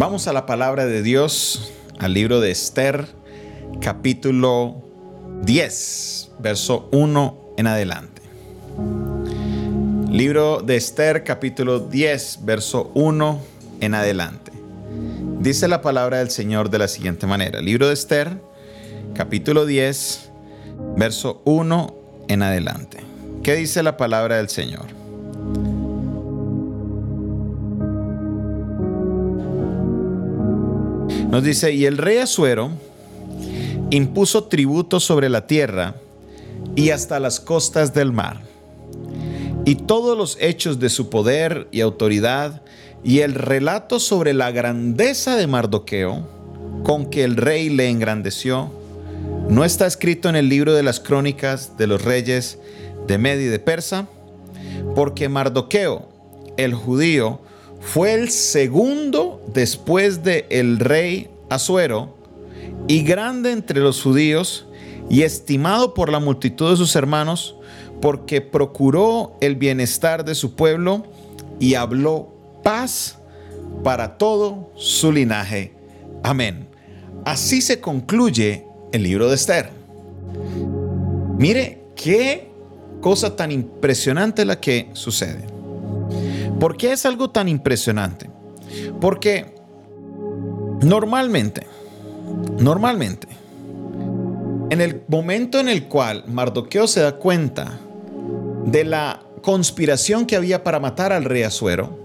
Vamos a la palabra de Dios, al libro de Esther, capítulo 10, verso 1 en adelante. Libro de Esther, capítulo 10, verso 1 en adelante. Dice la palabra del Señor de la siguiente manera. Libro de Esther, capítulo 10, verso 1 en adelante. ¿Qué dice la palabra del Señor? Nos dice, y el rey Asuero impuso tributo sobre la tierra y hasta las costas del mar. Y todos los hechos de su poder y autoridad y el relato sobre la grandeza de Mardoqueo, con que el rey le engrandeció, no está escrito en el libro de las crónicas de los reyes de Media y de Persa, porque Mardoqueo, el judío, fue el segundo después de el rey Asuero y grande entre los judíos y estimado por la multitud de sus hermanos porque procuró el bienestar de su pueblo y habló paz para todo su linaje. Amén. Así se concluye el libro de Esther. Mire qué cosa tan impresionante la que sucede. ¿Por qué es algo tan impresionante? Porque normalmente, normalmente, en el momento en el cual Mardoqueo se da cuenta de la conspiración que había para matar al rey Azuero,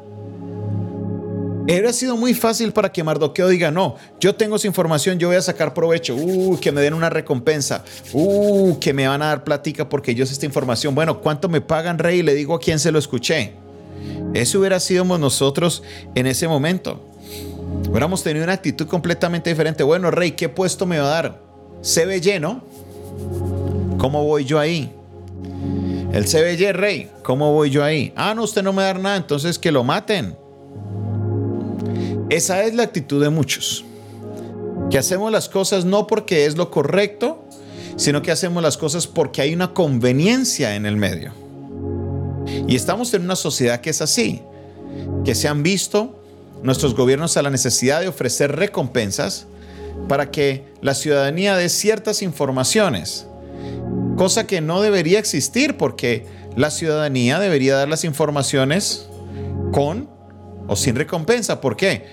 Hubiera sido muy fácil para que Mardoqueo diga, no, yo tengo esa información, yo voy a sacar provecho, uh, que me den una recompensa, uh, que me van a dar platica porque yo sé esta información. Bueno, ¿cuánto me pagan, rey? Le digo a quién se lo escuché. Eso hubiera sido nosotros en ese momento. Hubiéramos tenido una actitud completamente diferente. Bueno, rey, ¿qué puesto me va a dar? Se ve lleno. ¿Cómo voy yo ahí? El CBY, rey, ¿cómo voy yo ahí? Ah, no, usted no me da nada, entonces que lo maten. Esa es la actitud de muchos. Que hacemos las cosas no porque es lo correcto, sino que hacemos las cosas porque hay una conveniencia en el medio. Y estamos en una sociedad que es así, que se han visto nuestros gobiernos a la necesidad de ofrecer recompensas para que la ciudadanía dé ciertas informaciones, cosa que no debería existir porque la ciudadanía debería dar las informaciones con o sin recompensa. ¿Por qué?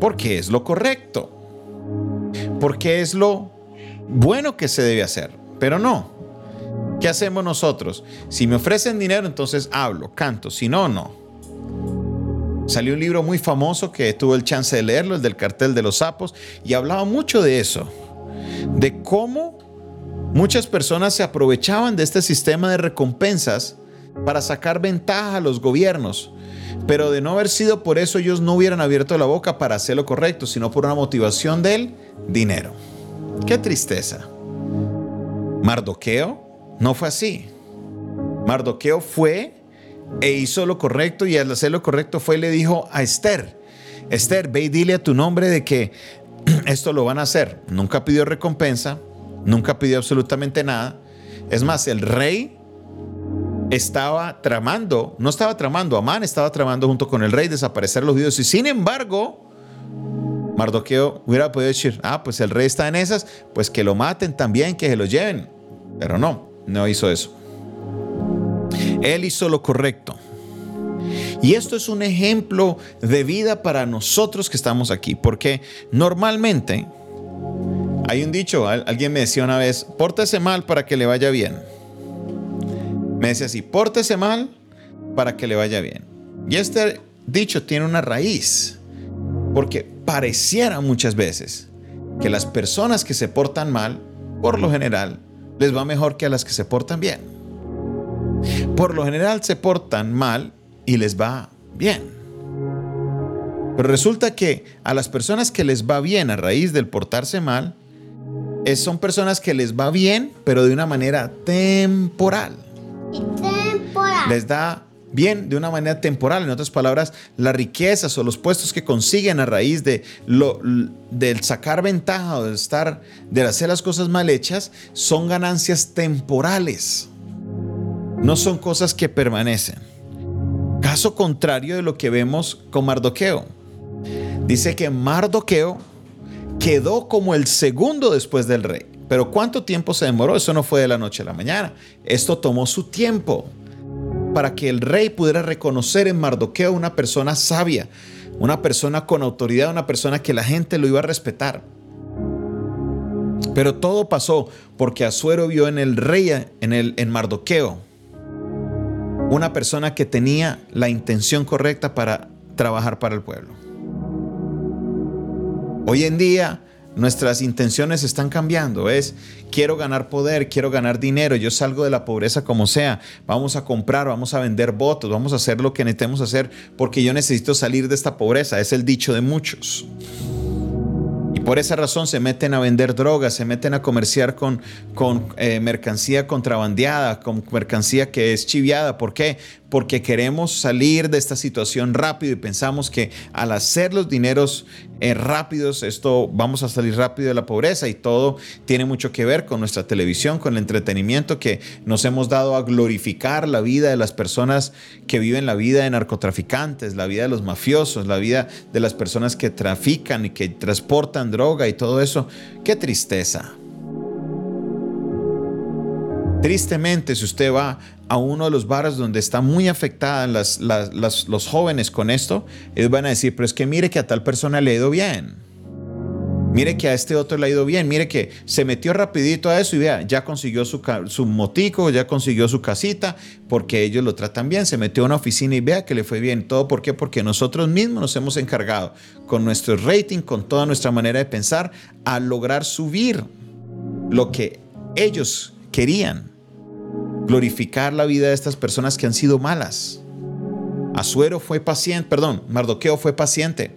Porque es lo correcto, porque es lo bueno que se debe hacer, pero no. ¿Qué hacemos nosotros? Si me ofrecen dinero, entonces hablo, canto, si no, no. Salió un libro muy famoso que tuve el chance de leerlo, el del cartel de los sapos, y hablaba mucho de eso, de cómo muchas personas se aprovechaban de este sistema de recompensas para sacar ventaja a los gobiernos, pero de no haber sido por eso ellos no hubieran abierto la boca para hacer lo correcto, sino por una motivación del dinero. Qué tristeza. Mardoqueo no fue así. Mardoqueo fue e hizo lo correcto y al hacer lo correcto fue y le dijo a Esther, Esther, ve y dile a tu nombre de que esto lo van a hacer. Nunca pidió recompensa, nunca pidió absolutamente nada. Es más, el rey estaba tramando, no estaba tramando, Amán estaba tramando junto con el rey desaparecer los judíos y sin embargo, Mardoqueo hubiera podido decir, ah, pues el rey está en esas, pues que lo maten también, que se lo lleven. Pero no, no hizo eso. Él hizo lo correcto. Y esto es un ejemplo de vida para nosotros que estamos aquí, porque normalmente hay un dicho, alguien me decía una vez, pórtese mal para que le vaya bien. Me decía así, pórtese mal para que le vaya bien. Y este dicho tiene una raíz, porque pareciera muchas veces que las personas que se portan mal, por lo general, les va mejor que a las que se portan bien. Por lo general se portan mal y les va bien. Pero resulta que a las personas que les va bien a raíz del portarse mal, son personas que les va bien, pero de una manera temporal. temporal. Les da bien de una manera temporal. En otras palabras, las riquezas o los puestos que consiguen a raíz de lo, del sacar ventaja o de estar, de hacer las cosas mal hechas, son ganancias temporales. No son cosas que permanecen. Caso contrario de lo que vemos con Mardoqueo. Dice que Mardoqueo quedó como el segundo después del rey. Pero ¿cuánto tiempo se demoró? Eso no fue de la noche a la mañana. Esto tomó su tiempo para que el rey pudiera reconocer en Mardoqueo una persona sabia, una persona con autoridad, una persona que la gente lo iba a respetar. Pero todo pasó porque Azuero vio en el rey, en, el, en Mardoqueo, una persona que tenía la intención correcta para trabajar para el pueblo. Hoy en día nuestras intenciones están cambiando. Es, quiero ganar poder, quiero ganar dinero, yo salgo de la pobreza como sea, vamos a comprar, vamos a vender votos, vamos a hacer lo que necesitemos hacer porque yo necesito salir de esta pobreza. Es el dicho de muchos. Por esa razón se meten a vender drogas, se meten a comerciar con, con eh, mercancía contrabandeada, con mercancía que es chiviada. ¿Por qué? porque queremos salir de esta situación rápido y pensamos que al hacer los dineros eh, rápidos, esto vamos a salir rápido de la pobreza y todo tiene mucho que ver con nuestra televisión, con el entretenimiento que nos hemos dado a glorificar la vida de las personas que viven la vida de narcotraficantes, la vida de los mafiosos, la vida de las personas que trafican y que transportan droga y todo eso. Qué tristeza. Tristemente, si usted va a uno de los bares donde está muy afectada los jóvenes con esto, ellos van a decir, pero es que mire que a tal persona le ha ido bien. Mire que a este otro le ha ido bien. Mire que se metió rapidito a eso y vea, ya consiguió su, su motico, ya consiguió su casita, porque ellos lo tratan bien. Se metió a una oficina y vea que le fue bien. ¿Todo por qué? Porque nosotros mismos nos hemos encargado con nuestro rating, con toda nuestra manera de pensar, a lograr subir lo que ellos querían glorificar la vida de estas personas que han sido malas. Azuero fue paciente, perdón, Mardoqueo fue paciente,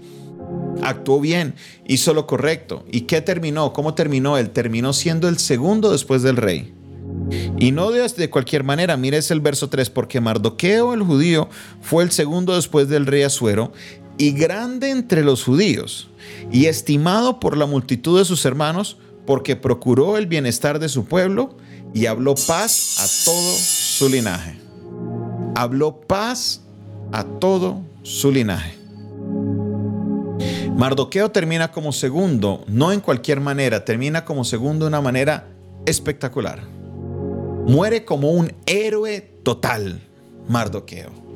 actuó bien, hizo lo correcto. ¿Y qué terminó? ¿Cómo terminó? Él terminó siendo el segundo después del rey. Y no de, de cualquier manera, mires el verso 3, porque Mardoqueo el judío fue el segundo después del rey Azuero y grande entre los judíos y estimado por la multitud de sus hermanos porque procuró el bienestar de su pueblo y habló paz a todo su linaje. Habló paz a todo su linaje. Mardoqueo termina como segundo, no en cualquier manera, termina como segundo de una manera espectacular. Muere como un héroe total, Mardoqueo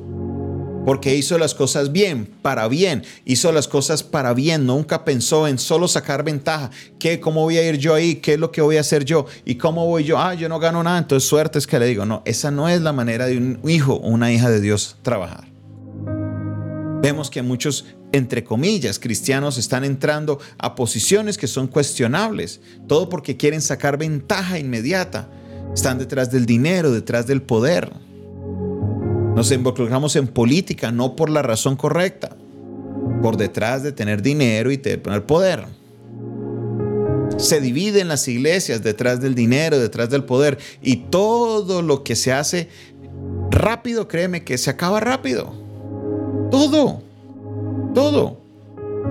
porque hizo las cosas bien, para bien, hizo las cosas para bien, nunca pensó en solo sacar ventaja, ¿Qué, cómo voy a ir yo ahí, qué es lo que voy a hacer yo y cómo voy yo, ah, yo no gano nada, entonces suerte es que le digo, no, esa no es la manera de un hijo o una hija de Dios trabajar. Vemos que muchos, entre comillas, cristianos están entrando a posiciones que son cuestionables, todo porque quieren sacar ventaja inmediata. Están detrás del dinero, detrás del poder. Nos involucramos en política no por la razón correcta, por detrás de tener dinero y tener poder. Se dividen las iglesias detrás del dinero, detrás del poder y todo lo que se hace rápido, créeme que se acaba rápido. Todo, todo.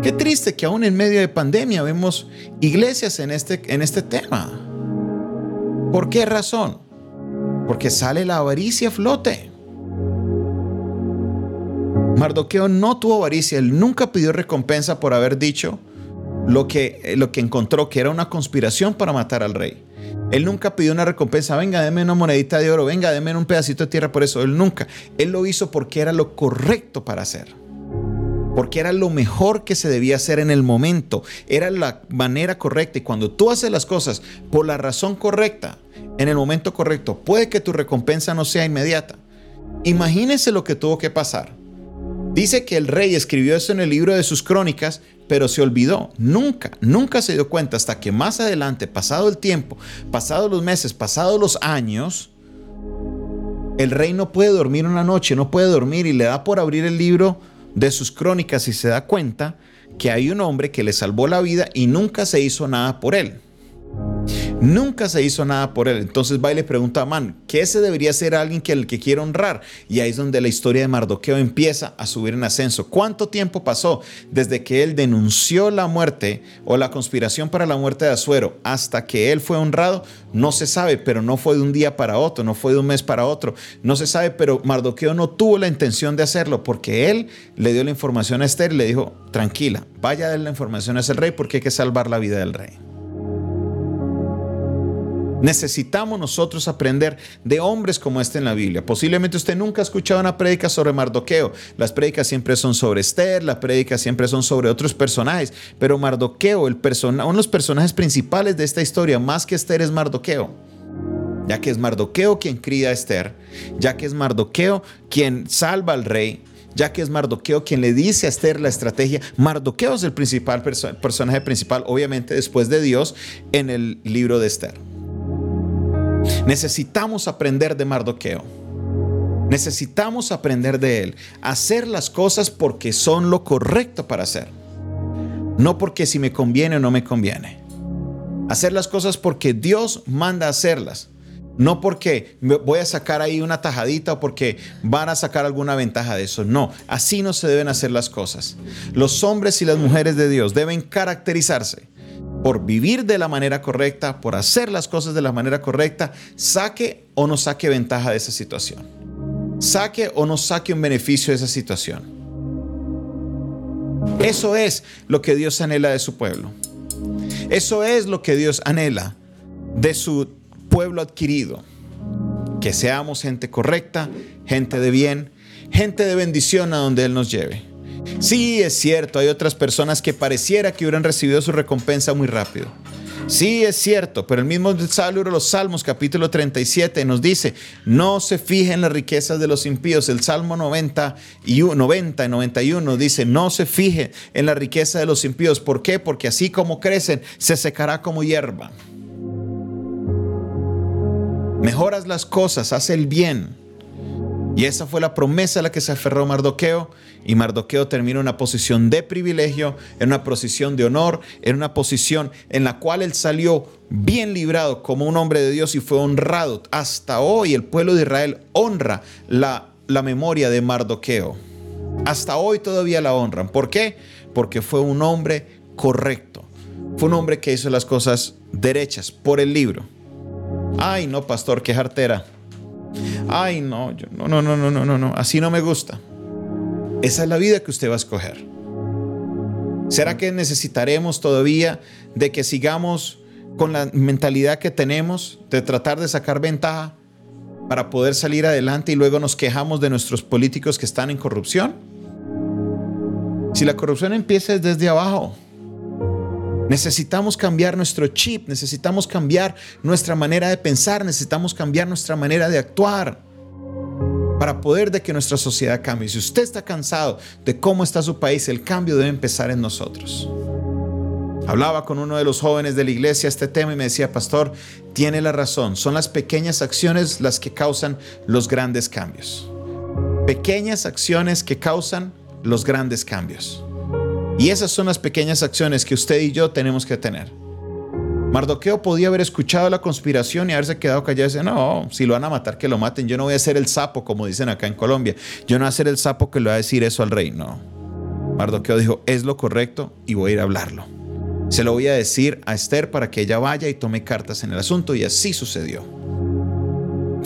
Qué triste que aún en medio de pandemia vemos iglesias en este, en este tema. ¿Por qué razón? Porque sale la avaricia a flote. Mardoqueo no tuvo avaricia, él nunca pidió recompensa por haber dicho lo que, eh, lo que encontró que era una conspiración para matar al rey. Él nunca pidió una recompensa, venga, deme una monedita de oro, venga, deme un pedacito de tierra por eso. Él nunca. Él lo hizo porque era lo correcto para hacer. Porque era lo mejor que se debía hacer en el momento. Era la manera correcta. Y cuando tú haces las cosas por la razón correcta, en el momento correcto, puede que tu recompensa no sea inmediata. Imagínense lo que tuvo que pasar Dice que el rey escribió eso en el libro de sus crónicas, pero se olvidó. Nunca, nunca se dio cuenta hasta que más adelante, pasado el tiempo, pasados los meses, pasados los años, el rey no puede dormir una noche, no puede dormir y le da por abrir el libro de sus crónicas y se da cuenta que hay un hombre que le salvó la vida y nunca se hizo nada por él. Nunca se hizo nada por él. Entonces va y pregunta a Amán, ¿qué ese debería ser alguien que el que quiere honrar? Y ahí es donde la historia de Mardoqueo empieza a subir en ascenso. ¿Cuánto tiempo pasó desde que él denunció la muerte o la conspiración para la muerte de Azuero hasta que él fue honrado? No se sabe, pero no fue de un día para otro, no fue de un mes para otro. No se sabe, pero Mardoqueo no tuvo la intención de hacerlo porque él le dio la información a Esther y le dijo, tranquila, vaya a dar la información a ese rey porque hay que salvar la vida del rey. Necesitamos nosotros aprender de hombres como este en la Biblia. Posiblemente usted nunca ha escuchado una prédica sobre Mardoqueo. Las prédicas siempre son sobre Esther, las prédicas siempre son sobre otros personajes, pero Mardoqueo, el uno de los personajes principales de esta historia, más que Esther, es Mardoqueo ya que es Mardoqueo quien cría a Esther, ya que es Mardoqueo quien salva al rey, ya que es Mardoqueo quien le dice a Esther la estrategia. Mardoqueo es el principal personaje principal, obviamente después de Dios, en el libro de Esther. Necesitamos aprender de Mardoqueo. Necesitamos aprender de él. Hacer las cosas porque son lo correcto para hacer. No porque si me conviene o no me conviene. Hacer las cosas porque Dios manda hacerlas. No porque voy a sacar ahí una tajadita o porque van a sacar alguna ventaja de eso. No, así no se deben hacer las cosas. Los hombres y las mujeres de Dios deben caracterizarse por vivir de la manera correcta, por hacer las cosas de la manera correcta, saque o no saque ventaja de esa situación. Saque o no saque un beneficio de esa situación. Eso es lo que Dios anhela de su pueblo. Eso es lo que Dios anhela de su pueblo adquirido. Que seamos gente correcta, gente de bien, gente de bendición a donde Él nos lleve. Sí, es cierto, hay otras personas que pareciera que hubieran recibido su recompensa muy rápido. Sí, es cierto, pero el mismo libro de los Salmos, capítulo 37, nos dice, no se fijen en las riquezas de los impíos. El Salmo 90 y 90 y 91 dice, no se fijen en la riqueza de los impíos. ¿Por qué? Porque así como crecen, se secará como hierba. Mejoras las cosas, haz el bien y esa fue la promesa a la que se aferró Mardoqueo. Y Mardoqueo terminó en una posición de privilegio, en una posición de honor, en una posición en la cual él salió bien librado como un hombre de Dios y fue honrado. Hasta hoy el pueblo de Israel honra la, la memoria de Mardoqueo. Hasta hoy todavía la honran. ¿Por qué? Porque fue un hombre correcto. Fue un hombre que hizo las cosas derechas por el libro. Ay, no, pastor, qué jartera. Ay, no, yo, no, no, no, no, no, no, así no me gusta. Esa es la vida que usted va a escoger. ¿Será que necesitaremos todavía de que sigamos con la mentalidad que tenemos de tratar de sacar ventaja para poder salir adelante y luego nos quejamos de nuestros políticos que están en corrupción? Si la corrupción empieza desde abajo, Necesitamos cambiar nuestro chip, necesitamos cambiar nuestra manera de pensar, necesitamos cambiar nuestra manera de actuar para poder de que nuestra sociedad cambie. Si usted está cansado de cómo está su país, el cambio debe empezar en nosotros. Hablaba con uno de los jóvenes de la iglesia este tema y me decía, pastor, tiene la razón, son las pequeñas acciones las que causan los grandes cambios. Pequeñas acciones que causan los grandes cambios. Y esas son las pequeñas acciones que usted y yo tenemos que tener. Mardoqueo podía haber escuchado la conspiración y haberse quedado callado y decir, no, si lo van a matar, que lo maten. Yo no voy a ser el sapo, como dicen acá en Colombia. Yo no voy a ser el sapo que le va a decir eso al rey. No. Mardoqueo dijo, es lo correcto y voy a ir a hablarlo. Se lo voy a decir a Esther para que ella vaya y tome cartas en el asunto y así sucedió.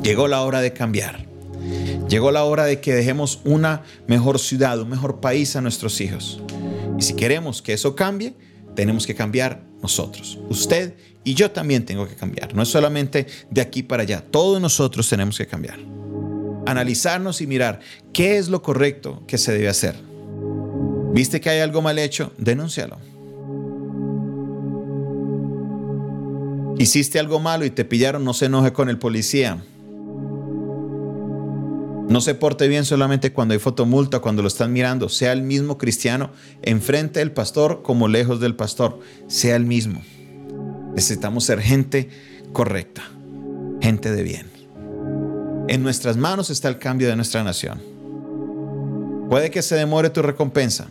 Llegó la hora de cambiar. Llegó la hora de que dejemos una mejor ciudad, un mejor país a nuestros hijos. Y si queremos que eso cambie, tenemos que cambiar nosotros. Usted y yo también tengo que cambiar. No es solamente de aquí para allá. Todos nosotros tenemos que cambiar. Analizarnos y mirar qué es lo correcto que se debe hacer. ¿Viste que hay algo mal hecho? Denúncialo. Hiciste algo malo y te pillaron, no se enoje con el policía. No se porte bien solamente cuando hay fotomulta, cuando lo están mirando. Sea el mismo cristiano enfrente del pastor como lejos del pastor. Sea el mismo. Necesitamos ser gente correcta, gente de bien. En nuestras manos está el cambio de nuestra nación. Puede que se demore tu recompensa,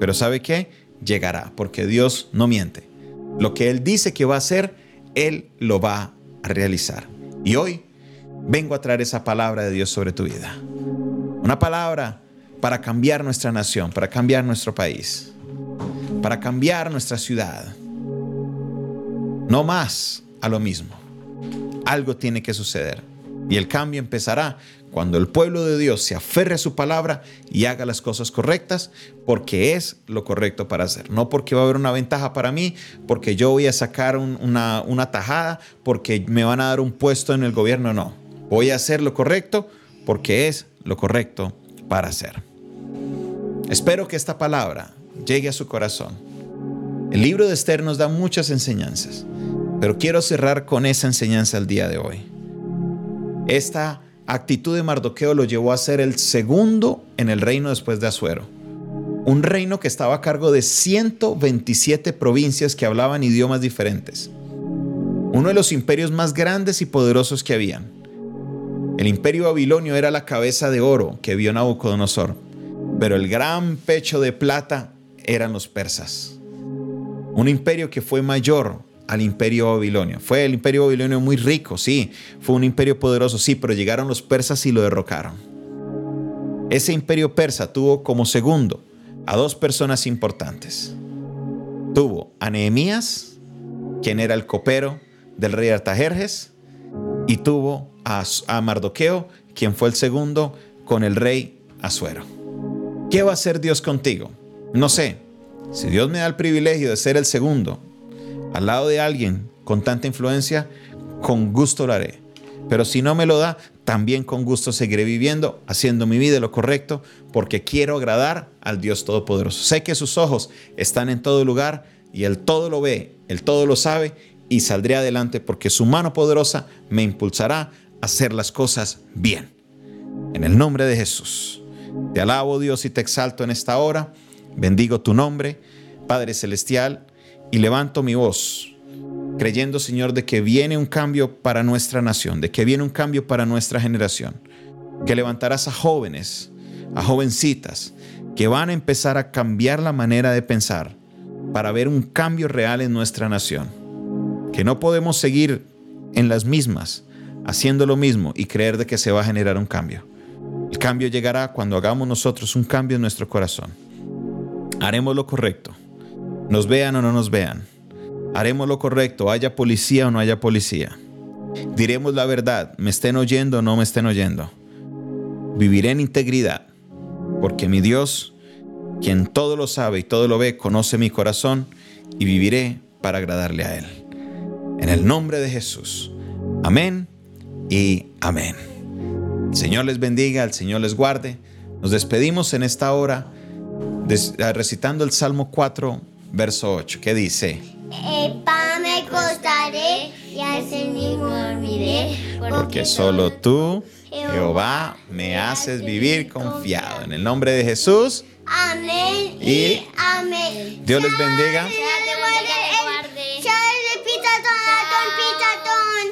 pero ¿sabe qué? Llegará, porque Dios no miente. Lo que Él dice que va a hacer, Él lo va a realizar. Y hoy vengo a traer esa palabra de Dios sobre tu vida. Una palabra para cambiar nuestra nación, para cambiar nuestro país, para cambiar nuestra ciudad. No más a lo mismo. Algo tiene que suceder. Y el cambio empezará cuando el pueblo de Dios se aferre a su palabra y haga las cosas correctas, porque es lo correcto para hacer. No porque va a haber una ventaja para mí, porque yo voy a sacar una, una tajada, porque me van a dar un puesto en el gobierno. No. Voy a hacer lo correcto porque es lo correcto para hacer. Espero que esta palabra llegue a su corazón. El libro de Esther nos da muchas enseñanzas, pero quiero cerrar con esa enseñanza el día de hoy. Esta actitud de Mardoqueo lo llevó a ser el segundo en el reino después de Asuero. Un reino que estaba a cargo de 127 provincias que hablaban idiomas diferentes. Uno de los imperios más grandes y poderosos que habían. El imperio babilonio era la cabeza de oro que vio Nabucodonosor, pero el gran pecho de plata eran los persas. Un imperio que fue mayor al imperio babilonio. Fue el imperio babilonio muy rico, sí, fue un imperio poderoso, sí, pero llegaron los persas y lo derrocaron. Ese imperio persa tuvo como segundo a dos personas importantes. Tuvo a Nehemías, quien era el copero del rey Artajerjes, y tuvo a, a Mardoqueo, quien fue el segundo con el rey Asuero. ¿Qué va a hacer Dios contigo? No sé. Si Dios me da el privilegio de ser el segundo al lado de alguien con tanta influencia, con gusto lo haré. Pero si no me lo da, también con gusto seguiré viviendo, haciendo mi vida lo correcto, porque quiero agradar al Dios Todopoderoso. Sé que sus ojos están en todo lugar y Él todo lo ve, Él todo lo sabe y saldré adelante porque su mano poderosa me impulsará a hacer las cosas bien. En el nombre de Jesús. Te alabo Dios y te exalto en esta hora. Bendigo tu nombre, Padre Celestial y levanto mi voz, creyendo, Señor, de que viene un cambio para nuestra nación, de que viene un cambio para nuestra generación, que levantarás a jóvenes, a jovencitas, que van a empezar a cambiar la manera de pensar para ver un cambio real en nuestra nación, que no podemos seguir en las mismas, haciendo lo mismo y creer de que se va a generar un cambio. El cambio llegará cuando hagamos nosotros un cambio en nuestro corazón. Haremos lo correcto nos vean o no nos vean. Haremos lo correcto, haya policía o no haya policía. Diremos la verdad, me estén oyendo o no me estén oyendo. Viviré en integridad, porque mi Dios, quien todo lo sabe y todo lo ve, conoce mi corazón y viviré para agradarle a Él. En el nombre de Jesús. Amén y amén. El Señor les bendiga, el Señor les guarde. Nos despedimos en esta hora recitando el Salmo 4 verso 8, ¿qué dice? El pan me costaré y así mismo dormiré. Porque solo tú, Jehová, me haces vivir confiado. En el nombre de Jesús. Amén y amén. Dios les bendiga.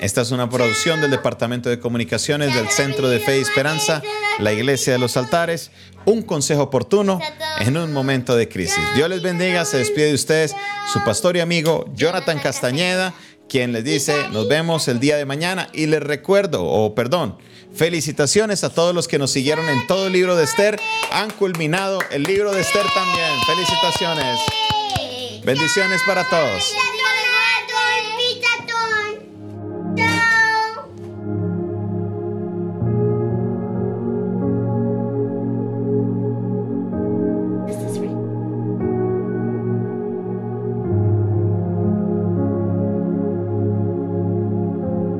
Esta es una producción del Departamento de Comunicaciones del Centro de Fe y Esperanza, la Iglesia de los Altares. Un consejo oportuno en un momento de crisis. Dios les bendiga, se despide de ustedes su pastor y amigo Jonathan Castañeda, quien les dice, nos vemos el día de mañana y les recuerdo, o perdón, felicitaciones a todos los que nos siguieron en todo el libro de Esther. Han culminado el libro de Esther también. Felicitaciones. Bendiciones para todos.